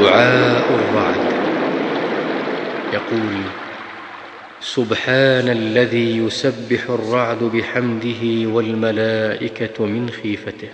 دعاء الرعد يقول سبحان الذي يسبح الرعد بحمده والملائكة من خيفته.